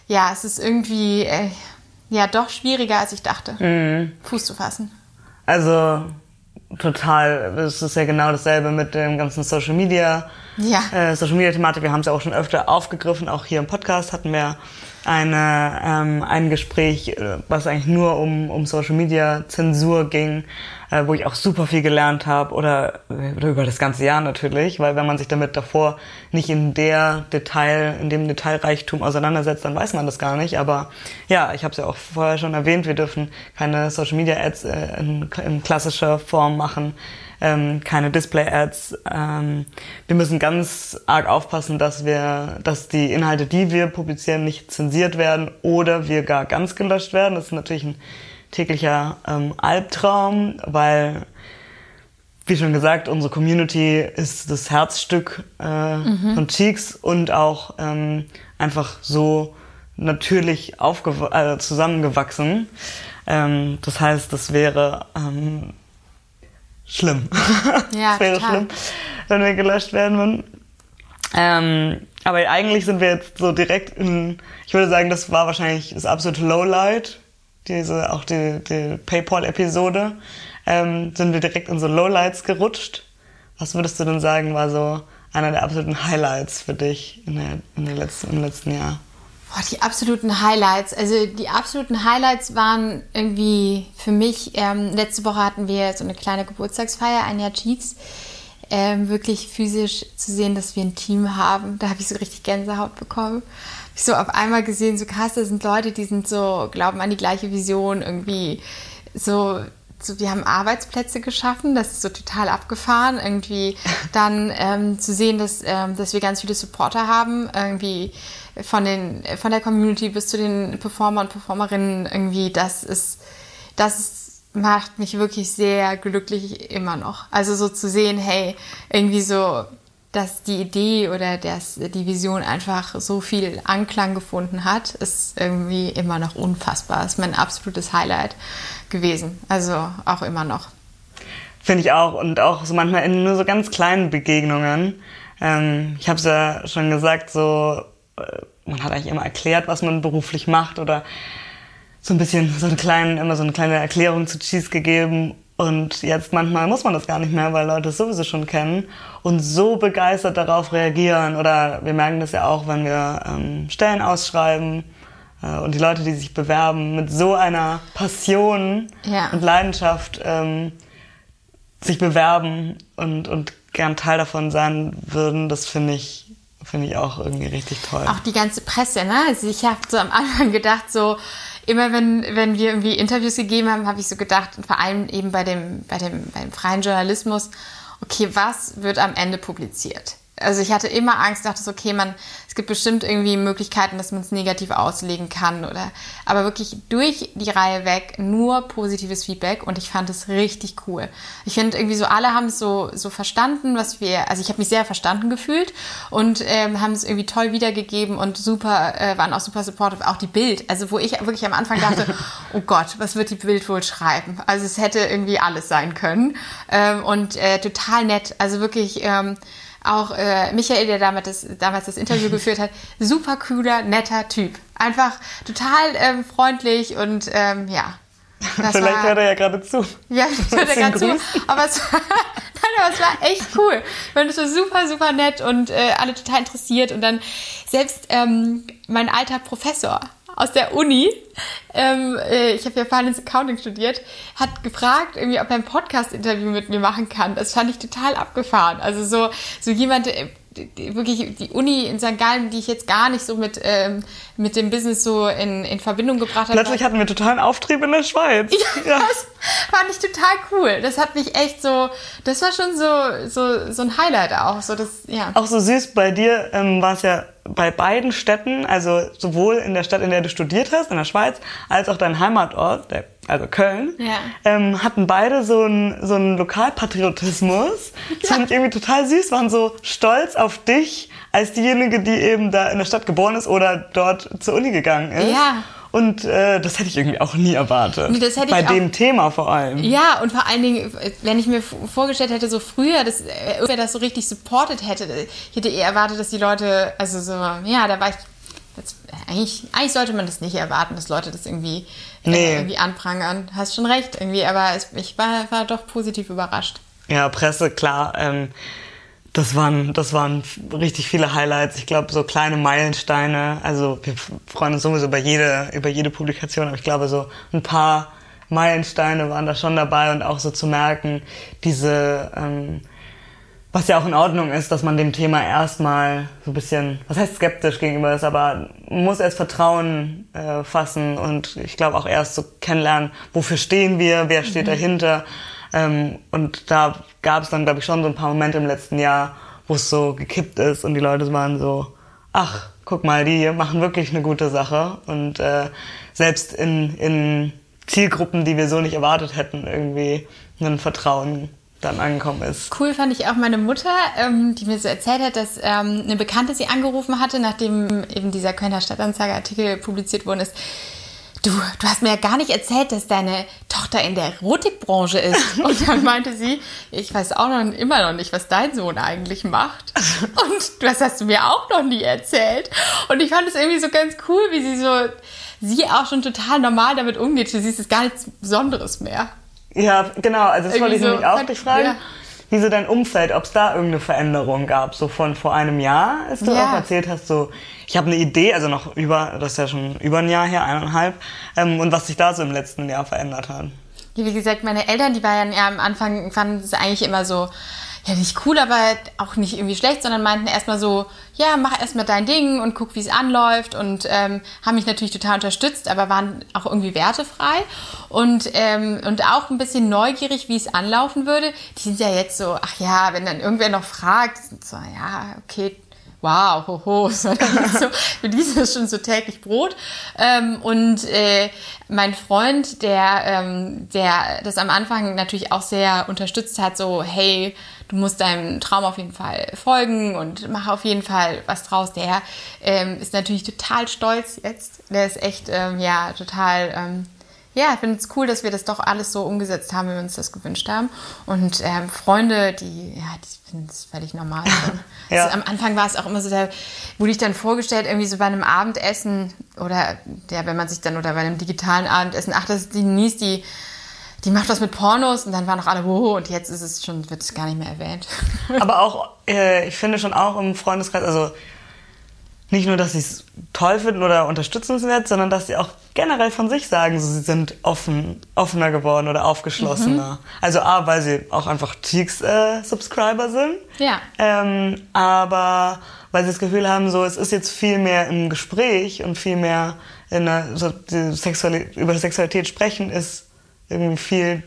ja, es ist irgendwie äh, ja doch schwieriger, als ich dachte, mhm. Fuß zu fassen. Also total, es ist ja genau dasselbe mit dem ganzen Social Media, ja. äh, Social Media Thematik. Wir haben es ja auch schon öfter aufgegriffen, auch hier im Podcast hatten wir eine, ähm, ein Gespräch, äh, was eigentlich nur um, um Social Media Zensur ging, äh, wo ich auch super viel gelernt habe oder, oder über das ganze Jahr natürlich, weil wenn man sich damit davor nicht in der Detail, in dem Detailreichtum auseinandersetzt, dann weiß man das gar nicht. Aber ja, ich habe es ja auch vorher schon erwähnt, wir dürfen keine Social Media Ads äh, in, in klassischer Form machen ähm, keine Display-Ads. Ähm, wir müssen ganz arg aufpassen, dass wir, dass die Inhalte, die wir publizieren, nicht zensiert werden oder wir gar ganz gelöscht werden. Das ist natürlich ein täglicher ähm, Albtraum, weil wie schon gesagt, unsere Community ist das Herzstück äh, mhm. von Cheeks und auch ähm, einfach so natürlich äh, zusammengewachsen. Ähm, das heißt, das wäre ähm, schlimm. [laughs] Ja, das wäre total. schlimm, wenn wir gelöscht werden würden. Ähm, aber eigentlich sind wir jetzt so direkt in, ich würde sagen, das war wahrscheinlich das absolute Lowlight, diese, auch die, die Paypal-Episode, ähm, sind wir direkt in so Lowlights gerutscht. Was würdest du denn sagen, war so einer der absoluten Highlights für dich in der, in der letzten, im letzten Jahr? Boah, die absoluten Highlights. Also die absoluten Highlights waren irgendwie für mich, ähm, letzte Woche hatten wir so eine kleine Geburtstagsfeier, ein Jahr Cheeks. Ähm, wirklich physisch zu sehen, dass wir ein Team haben. Da habe ich so richtig Gänsehaut bekommen. Ich so auf einmal gesehen, so krass, da sind Leute, die sind so, glauben an die gleiche Vision, irgendwie so so, wir haben Arbeitsplätze geschaffen, das ist so total abgefahren. Irgendwie [laughs] dann ähm, zu sehen, dass, ähm, dass wir ganz viele Supporter haben, irgendwie von, den, von der Community bis zu den Performer und Performerinnen, irgendwie, das ist, das ist, macht mich wirklich sehr glücklich immer noch. Also so zu sehen, hey, irgendwie so, dass die Idee oder dass die Vision einfach so viel Anklang gefunden hat, ist irgendwie immer noch unfassbar. Ist mein absolutes Highlight gewesen. Also auch immer noch. Finde ich auch. Und auch so manchmal in nur so ganz kleinen Begegnungen. Ähm, ich habe es ja schon gesagt, so äh, man hat eigentlich immer erklärt, was man beruflich macht oder so ein bisschen so eine kleine, immer so eine kleine Erklärung zu Cheese gegeben. Und jetzt manchmal muss man das gar nicht mehr, weil Leute es sowieso schon kennen und so begeistert darauf reagieren. Oder wir merken das ja auch, wenn wir ähm, Stellen ausschreiben äh, und die Leute, die sich bewerben, mit so einer Passion ja. und Leidenschaft ähm, sich bewerben und, und gern Teil davon sein würden, das finde ich Finde ich auch irgendwie richtig toll. Auch die ganze Presse, ne? Also ich habe so am Anfang gedacht, so immer wenn, wenn wir irgendwie Interviews gegeben haben, habe ich so gedacht, vor allem eben bei dem, bei dem, beim freien Journalismus, okay, was wird am Ende publiziert? Also ich hatte immer Angst, dachte so, okay, man, es gibt bestimmt irgendwie Möglichkeiten, dass man es negativ auslegen kann oder, aber wirklich durch die Reihe weg nur positives Feedback und ich fand es richtig cool. Ich finde irgendwie so, alle haben es so, so verstanden, was wir, also ich habe mich sehr verstanden gefühlt und ähm, haben es irgendwie toll wiedergegeben und super, äh, waren auch super supportive, auch die Bild, also wo ich wirklich am Anfang dachte, [laughs] oh Gott, was wird die Bild wohl schreiben? Also es hätte irgendwie alles sein können ähm, und äh, total nett, also wirklich, ähm, auch äh, Michael, der damals das, damals das Interview [laughs] geführt hat, super cooler, netter Typ. Einfach total ähm, freundlich und ähm, ja. Vielleicht war, hört er ja gerade zu. [laughs] Ja, hört er gerade zu. Aber es, war, [laughs] nein, aber es war echt cool. Und es war super, super nett und äh, alle total interessiert. Und dann selbst ähm, mein alter Professor aus der Uni, ähm, äh, ich habe ja Finance Accounting studiert, hat gefragt, irgendwie, ob er ein Podcast-Interview mit mir machen kann. Das fand ich total abgefahren. Also so, so jemand, äh, wirklich die Uni in St. Gallen, die ich jetzt gar nicht so mit, ähm, mit dem Business so in, in Verbindung gebracht habe. Plötzlich hatten wir totalen Auftrieb in der Schweiz. Ja, [laughs] ja, das fand ich total cool. Das hat mich echt so, das war schon so, so, so ein Highlight auch. So das, ja. Auch so süß, bei dir ähm, war es ja bei beiden Städten, also sowohl in der Stadt, in der du studiert hast, in der Schweiz, als auch dein Heimatort, der, also Köln, ja. ähm, hatten beide so einen so einen Lokalpatriotismus. Das ja. fand ich irgendwie total süß, waren so stolz auf dich als diejenige, die eben da in der Stadt geboren ist oder dort zur Uni gegangen ist. Ja. Und äh, das hätte ich irgendwie auch nie erwartet. Nee, das hätte Bei ich dem auch- Thema vor allem. Ja, und vor allen Dingen, wenn ich mir vorgestellt hätte, so früher, dass äh, irgendwer das so richtig supported hätte, ich hätte eher erwartet, dass die Leute, also so, ja, da war ich, das, eigentlich, eigentlich sollte man das nicht erwarten, dass Leute das irgendwie, Nee. äh, irgendwie anprangern. Hast schon recht, irgendwie, aber es, ich war, war doch positiv überrascht. Ja, Presse, klar. Ähm, das waren, das waren richtig viele Highlights. Ich glaube, so kleine Meilensteine. Also wir freuen uns sowieso über jede, über jede Publikation, aber ich glaube, so ein paar Meilensteine waren da schon dabei und auch so zu merken, diese, ähm, was ja auch in Ordnung ist, dass man dem Thema erstmal so ein bisschen, was heißt skeptisch gegenüber ist, aber muss erst Vertrauen äh, fassen und ich glaube auch erst so kennenlernen, wofür stehen wir, wer steht dahinter. Ähm, und da gab es dann, glaube ich, schon so ein paar Momente im letzten Jahr, wo es so gekippt ist und die Leute waren so, ach, guck mal, die machen wirklich eine gute Sache. Und äh, selbst in, in Zielgruppen, die wir so nicht erwartet hätten, irgendwie ein Vertrauen dann angekommen ist. Cool fand ich auch meine Mutter, ähm, die mir so erzählt hat, dass ähm, eine Bekannte sie angerufen hatte, nachdem eben dieser Kölner Stadtanzeiger-Artikel publiziert worden ist. Du, du hast mir ja gar nicht erzählt, dass deine Tochter in der Erotikbranche ist. [laughs] Und dann meinte sie, ich weiß auch noch immer noch nicht, was dein Sohn eigentlich macht. Und das hast du mir auch noch nie erzählt. Und ich fand es irgendwie so ganz cool, wie sie so, sie auch schon total normal damit umgeht. Sie ist es gar nichts Besonderes mehr. Ja, genau. Also das wollte ich so, nämlich auch dich fragen. ja. Wie so dein Umfeld, ob es da irgendeine Veränderung gab, so von vor einem Jahr, als du Ja. auch erzählt hast, so ich habe eine Idee, also noch über, das ist ja schon über ein Jahr her, eineinhalb, ähm, und was sich da so im letzten Jahr verändert hat. Wie gesagt, meine Eltern, die waren ja am Anfang, fanden es eigentlich immer so, ja, nicht cool, aber auch nicht irgendwie schlecht, sondern meinten erstmal so, ja, mach erstmal dein Ding und guck, wie es anläuft und ähm, haben mich natürlich total unterstützt, aber waren auch irgendwie wertefrei und, ähm, und auch ein bisschen neugierig, wie es anlaufen würde. Die sind ja jetzt so, ach ja, wenn dann irgendwer noch fragt, so, ja, okay, wow, hoho, [laughs] sondern so, für die ist schon so täglich Brot. Ähm, und äh, mein Freund, der, ähm, der das am Anfang natürlich auch sehr unterstützt hat, so, hey, du musst deinem Traum auf jeden Fall folgen und mach auf jeden Fall was draus. Der ähm, ist natürlich total stolz jetzt. Der ist echt, ähm, ja, total... Ähm, ja, ich finde es cool, dass wir das doch alles so umgesetzt haben, wie wir uns das gewünscht haben. Und ähm, Freunde, die, ja, die finden es völlig normal. [laughs] Ja. also, am Anfang war es auch immer so, da wurde ich dann vorgestellt, irgendwie so bei einem Abendessen oder ja, wenn man sich dann oder bei einem digitalen Abendessen, ach, das ist die Denise, die, die macht was mit Pornos und dann waren noch alle, oh, und jetzt ist es schon, wird es gar nicht mehr erwähnt. Aber [laughs] auch, äh, ich finde schon auch im Freundeskreis, also nicht nur, dass sie es toll finden oder unterstützenswert, sondern dass sie auch generell von sich sagen, so, sie sind offen, offener geworden oder aufgeschlossener. Also A, weil sie auch einfach Cheeks-Subscriber sind. Ja. Ähm, aber weil sie das Gefühl haben, so es ist jetzt viel mehr im Gespräch und viel mehr in der, so, die Sexuali über Sexualität sprechen ist irgendwie viel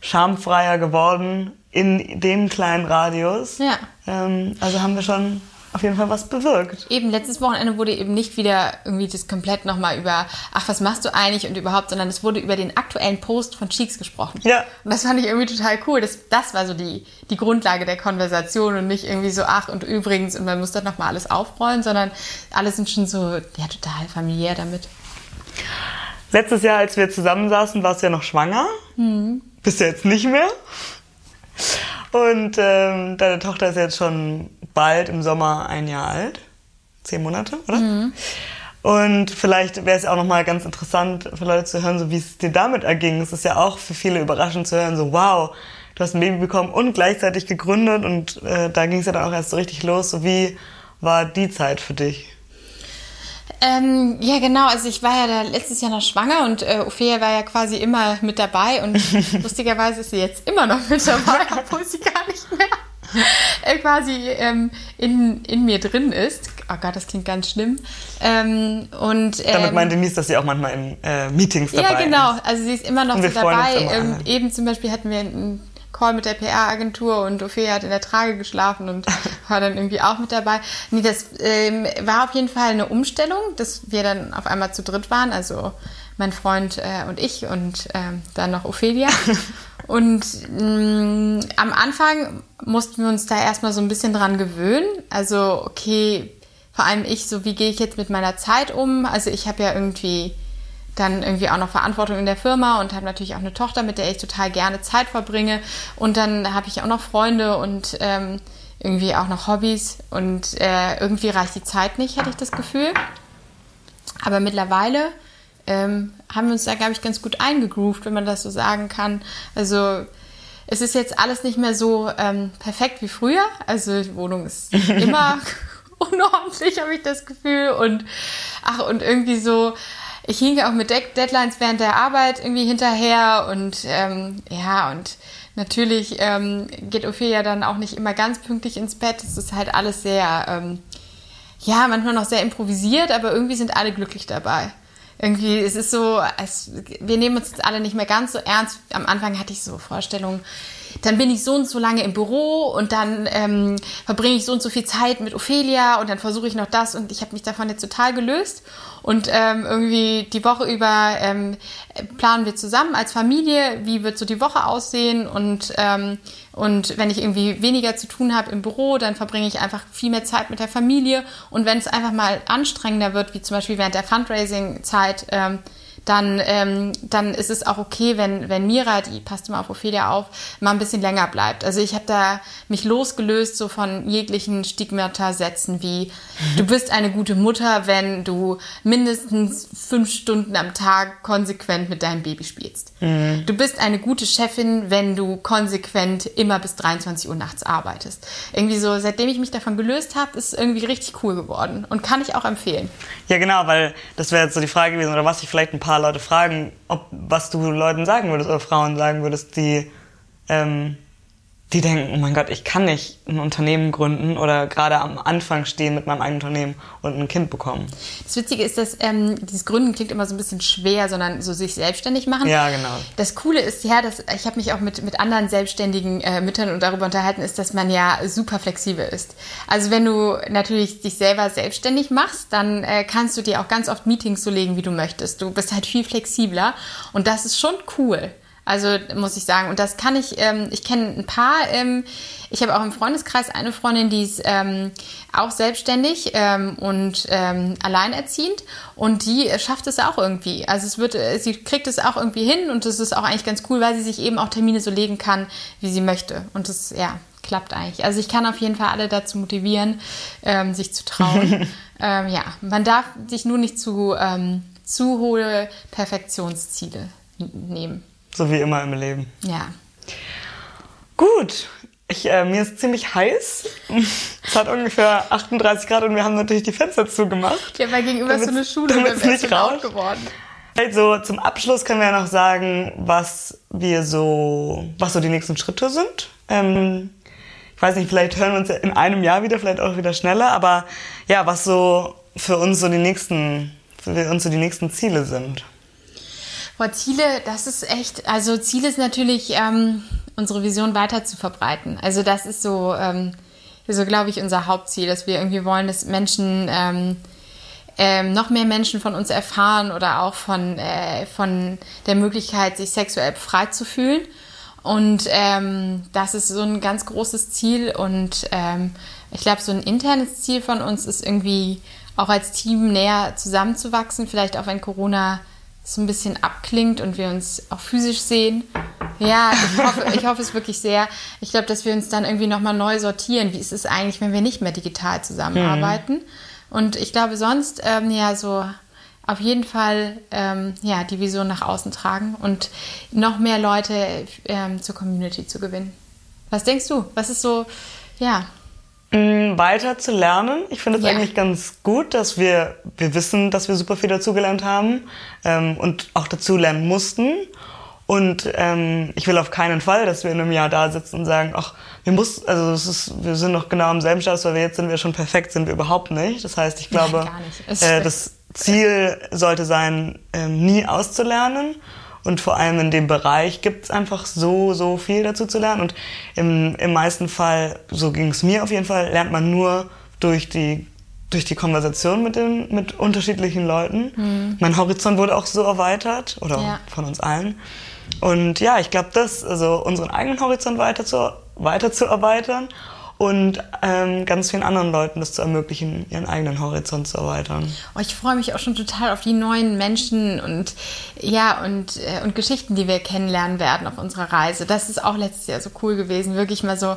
schamfreier geworden in dem kleinen Radius. Ja. Ähm, also haben wir schon auf jeden Fall was bewirkt. Eben, letztes Wochenende wurde eben nicht wieder irgendwie das komplett nochmal über, ach, was machst du eigentlich und überhaupt, sondern es wurde über den aktuellen Post von Cheeks gesprochen. Ja. Und das fand ich irgendwie total cool. Das, das war so die, die Grundlage der Konversation und nicht irgendwie so, ach, und übrigens, und man muss dann nochmal alles aufrollen, sondern alle sind schon so, ja, total familiär damit. Letztes Jahr, als wir zusammensaßen, warst du ja noch schwanger. Bist du jetzt nicht mehr. Und ähm, deine Tochter ist jetzt schon bald im Sommer ein Jahr alt. Zehn Monate, oder? Und vielleicht wäre es auch nochmal ganz interessant für Leute zu hören, so wie es dir damit erging. Es ist ja auch für viele überraschend zu hören, so wow, du hast ein Baby bekommen und gleichzeitig gegründet und äh, da ging es ja dann auch erst so richtig los. So wie war die Zeit für dich? Ähm, ja, genau. Also ich war ja da letztes Jahr noch schwanger und äh, Ophelia war ja quasi immer mit dabei und [laughs] lustigerweise ist sie jetzt immer noch mit dabei, [laughs] obwohl sie gar nicht mehr äh, quasi ähm, in, in mir drin ist. Oh Gott, das klingt ganz schlimm. Ähm, und, ähm, Damit meinte Denise, dass sie auch manchmal in äh, Meetings dabei Ja, genau. ist. Also sie ist immer noch so dabei. Ähm, eben zum Beispiel hatten wir einen Call mit der PR-Agentur und Ophelia hat in der Trage geschlafen und [laughs] war dann irgendwie auch mit dabei. Nee, das ähm, war auf jeden Fall eine Umstellung, dass wir dann auf einmal zu dritt waren. Also mein Freund äh, und ich und ähm, dann noch Ophelia. [laughs] Und mh, am Anfang mussten wir uns da erstmal so ein bisschen dran gewöhnen. Also, okay, vor allem ich, so wie gehe ich jetzt mit meiner Zeit um? Also ich habe ja irgendwie dann irgendwie auch noch Verantwortung in der Firma und habe natürlich auch eine Tochter, mit der ich total gerne Zeit verbringe. Und dann habe ich auch noch Freunde und ähm, irgendwie auch noch Hobbys. Und äh, irgendwie reicht die Zeit nicht, hatte ich das Gefühl. Aber mittlerweile ähm, haben wir uns da, glaube ich, ganz gut eingegroovt, wenn man das so sagen kann. Also es ist jetzt alles nicht mehr so ähm, perfekt wie früher. Also die Wohnung ist [laughs] immer [laughs] unordentlich, habe ich das Gefühl. Und ach, und irgendwie so, ich hinke auch mit Deadlines während der Arbeit irgendwie hinterher und ähm, ja, und natürlich ähm, geht Ophelia dann auch nicht immer ganz pünktlich ins Bett. Es ist halt alles sehr, ähm, ja, manchmal noch sehr improvisiert, aber irgendwie sind alle glücklich dabei. Irgendwie, es ist so, es, wir nehmen uns alle nicht mehr ganz so ernst. Am Anfang hatte ich so Vorstellungen, dann bin ich so und so lange im Büro und dann ähm, verbringe ich so und so viel Zeit mit Ophelia und dann versuche ich noch das und ich habe mich davon jetzt total gelöst. Und ähm, irgendwie die Woche über ähm, planen wir zusammen als Familie, wie wird so die Woche aussehen. Und, ähm, und wenn ich irgendwie weniger zu tun habe im Büro, dann verbringe ich einfach viel mehr Zeit mit der Familie. Und wenn es einfach mal anstrengender wird, wie zum Beispiel während der Fundraising-Zeit, ähm, dann, ähm, dann ist es auch okay, wenn, wenn Mira, die passt immer auf Ophelia auf, mal ein bisschen länger bleibt. Also ich habe da mich losgelöst so von jeglichen Stigmata-Sätzen wie du bist eine gute Mutter, wenn du mindestens fünf Stunden am Tag konsequent mit deinem Baby spielst. Mhm. Du bist eine gute Chefin, wenn du konsequent immer bis 23 Uhr nachts arbeitest. Irgendwie so, seitdem ich mich davon gelöst habe, ist es irgendwie richtig cool geworden und kann ich auch empfehlen. Ja, genau, weil das wäre jetzt so die Frage gewesen, oder was ich vielleicht ein paar Leute fragen, ob was du Leuten sagen würdest oder Frauen sagen würdest, die ähm, die denken, oh mein Gott, ich kann nicht ein Unternehmen gründen oder gerade am Anfang stehen mit meinem eigenen Unternehmen und ein Kind bekommen. Das Witzige ist, dass ähm, dieses Gründen klingt immer so ein bisschen schwer, sondern so sich selbstständig machen. Ja, genau. Das Coole ist ja, dass ich habe mich auch mit, mit anderen selbstständigen äh, Müttern und darüber unterhalten, ist, dass man ja super flexibel ist. Also wenn du natürlich dich selber selbstständig machst, dann äh, kannst du dir auch ganz oft Meetings so legen, wie du möchtest. Du bist halt viel flexibler und das ist schon cool. Also muss ich sagen. Und das kann ich, ähm, ich kenne ein paar, ähm, ich habe auch im Freundeskreis eine Freundin, die ist ähm, auch selbstständig ähm, und ähm, alleinerziehend und die schafft es auch irgendwie. Also es wird, sie kriegt es auch irgendwie hin und das ist auch eigentlich ganz cool, weil sie sich eben auch Termine so legen kann, wie sie möchte. Und das, ja, klappt eigentlich. Also ich kann auf jeden Fall alle dazu motivieren, ähm, sich zu trauen. [laughs] ja, man darf sich nur nicht zu, zu hohe Perfektionsziele nehmen. So wie immer im Leben. Ja. Gut. Ich, äh, mir ist ziemlich heiß. [laughs] Es hat ungefähr 38 Grad und wir haben natürlich die Fenster zugemacht. Ja, weil gegenüber ist so eine Schule damit es nicht laut geworden. Also zum Abschluss können wir ja noch sagen, was wir so, was so die nächsten Schritte sind. Ähm, ich weiß nicht, vielleicht hören wir uns in einem Jahr wieder, vielleicht auch wieder schneller, aber ja, was so für uns so die nächsten, für uns so die nächsten Ziele sind. Boah, Ziele, das ist echt, also Ziel ist natürlich, ähm, unsere Vision weiter zu verbreiten. Also das ist so, ähm, so glaube ich, unser Hauptziel, dass wir irgendwie wollen, dass Menschen, ähm, ähm, noch mehr Menschen von uns erfahren oder auch von, äh, von der Möglichkeit, sich sexuell befreit zu fühlen. Und ähm, das ist so ein ganz großes Ziel. Und ähm, ich glaube, so ein internes Ziel von uns ist irgendwie auch als Team näher zusammenzuwachsen, vielleicht auch wenn Corona so ein bisschen abklingt und wir uns auch physisch sehen. Ja, ich hoffe, ich hoffe es wirklich sehr. Ich glaube, dass wir uns dann irgendwie nochmal neu sortieren. Wie ist es eigentlich, wenn wir nicht mehr digital zusammenarbeiten? Mhm. Und ich glaube, sonst, ähm, ja, so auf jeden Fall ähm, ja, die Vision nach außen tragen und noch mehr Leute ähm, zur Community zu gewinnen. Was denkst du? Was ist so, ja, weiter zu lernen. Ich finde es ja. eigentlich ganz gut, dass wir, wir wissen, dass wir super viel dazugelernt haben ähm, und auch dazulernen mussten. Und ähm, ich will auf keinen Fall, dass wir in einem Jahr da sitzen und sagen, ach, wir muss, also es ist, wir sind noch genau am selben Status, weil wir jetzt sind wir schon perfekt, sind wir überhaupt nicht. Das heißt, ich glaube, äh, das Ziel sollte sein, ähm, nie auszulernen und vor allem in dem Bereich gibt es einfach so, so viel dazu zu lernen. Und im, im meisten Fall, so ging es mir auf jeden Fall, lernt man nur durch die, durch die Konversation mit, den, mit unterschiedlichen Leuten. Mhm. Mein Horizont wurde auch so erweitert, oder ja. von uns allen. Und ja, ich glaube, das, also unseren eigenen Horizont weiter zu, weiter zu erweitern und ähm, ganz vielen anderen Leuten das zu ermöglichen, ihren eigenen Horizont zu erweitern. Oh, ich freue mich auch schon total auf die neuen Menschen und ja und, äh, und Geschichten, die wir kennenlernen werden auf unserer Reise. Das ist auch letztes Jahr so cool gewesen, wirklich mal so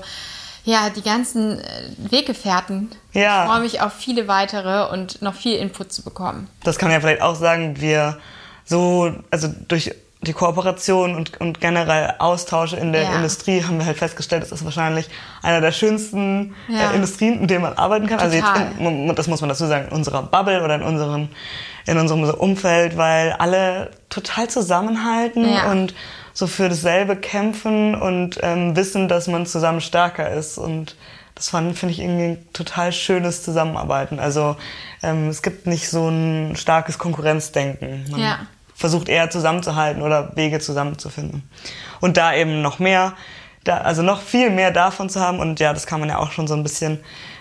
ja, die ganzen äh, Weggefährten. Ja. Ich freue mich auf viele weitere und noch viel Input zu bekommen. Das kann man ja vielleicht auch sagen, wir so, also durch die Kooperation und, und generell Austausche in der ja. Industrie haben wir halt festgestellt, das ist wahrscheinlich einer der schönsten äh, ja. äh, Industrien, in denen man arbeiten kann. Total. Also jetzt in, das muss man dazu sagen, in unserer Bubble oder in unserem, in unserem Umfeld, weil alle total zusammenhalten ja. und so für dasselbe kämpfen und ähm, wissen, dass man zusammen stärker ist. Und das finde ich irgendwie ein total schönes Zusammenarbeiten. Also ähm, es gibt nicht so ein starkes Konkurrenzdenken. Man ja versucht eher zusammenzuhalten oder Wege zusammenzufinden. Und da eben noch mehr, da, also noch viel mehr davon zu haben. Und ja, das kann man ja auch schon so ein bisschen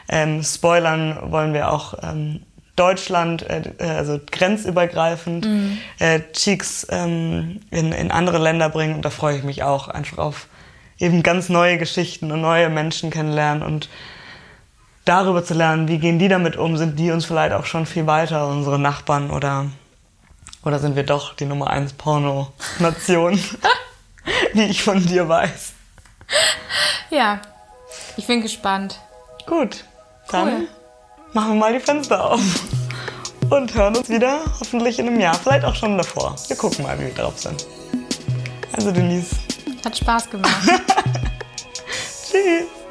ähm, spoilern, wollen wir auch ähm, Deutschland, äh, äh also grenzübergreifend, mhm. äh, Cheeks ähm, in, in andere Länder bringen. Und da freue ich mich auch einfach auf eben ganz neue Geschichten und neue Menschen kennenlernen und darüber zu lernen, wie gehen die damit um, sind die uns vielleicht auch schon viel weiter, unsere Nachbarn oder oder sind wir doch die Nummer 1 Porno-Nation, [laughs] wie ich von dir weiß? Ja, ich bin gespannt. Gut, dann cool. machen wir mal die Fenster auf und hören uns wieder, hoffentlich in einem Jahr, vielleicht auch schon davor. Wir gucken mal, wie wir drauf sind. Also Denise. Hat Spaß gemacht. [laughs] Tschüss.